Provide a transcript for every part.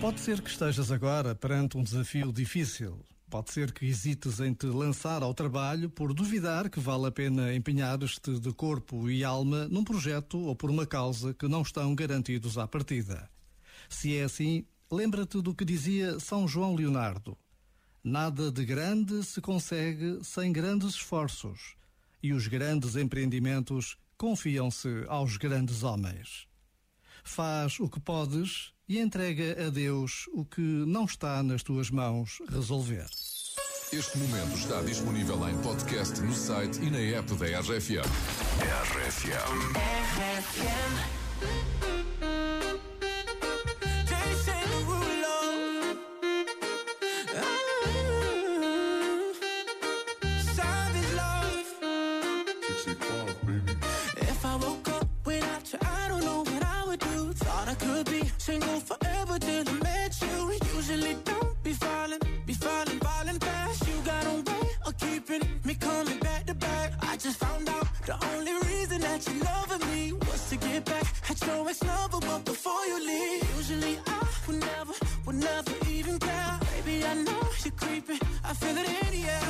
Pode ser que estejas agora perante um desafio difícil. Pode ser que hesites em te lançar ao trabalho por duvidar que vale a pena empenhar-te de corpo e alma num projeto ou por uma causa que não estão garantidos à partida. Se é assim, lembra-te do que dizia São João Leonardo: Nada de grande se consegue sem grandes esforços, e os grandes empreendimentos confiam-se aos grandes homens. Faz o que podes e entrega a Deus o que não está nas tuas mãos resolver. Este momento está disponível em podcast no site e na app da RFM. RFM. RFM. Single forever till I met you. Usually don't be falling, be falling, falling fast. You got a way of keeping me coming back to back. I just found out the only reason that you're loving me was to get back at your ex-lover, but before you leave, usually I would never, would never even care. Baby, I know you're creeping, I feel it in the air.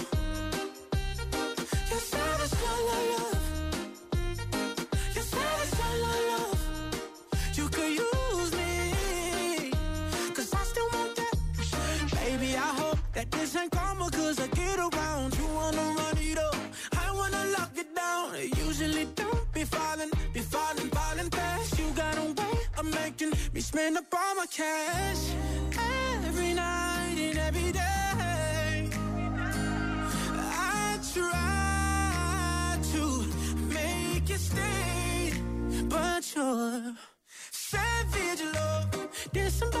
That this ain't karma cause I get around. You wanna run it up, I wanna lock it down. Usually don't be falling, be falling, falling fast. You got a way of making me spend up all my cash. Every night and every day. I try to make it stay But you're savage love. Did somebody,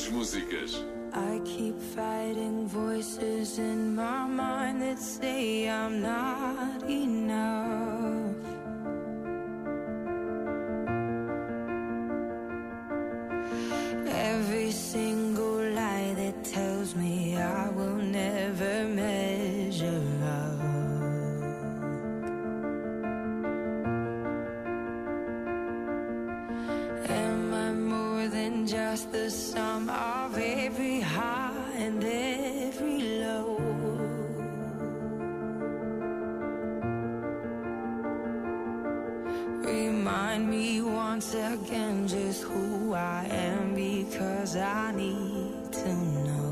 grandes músicas. I keep fighting voices in my mind that say I'm not enough. Of every high and every low? Remind me once again just who I am because I need to know.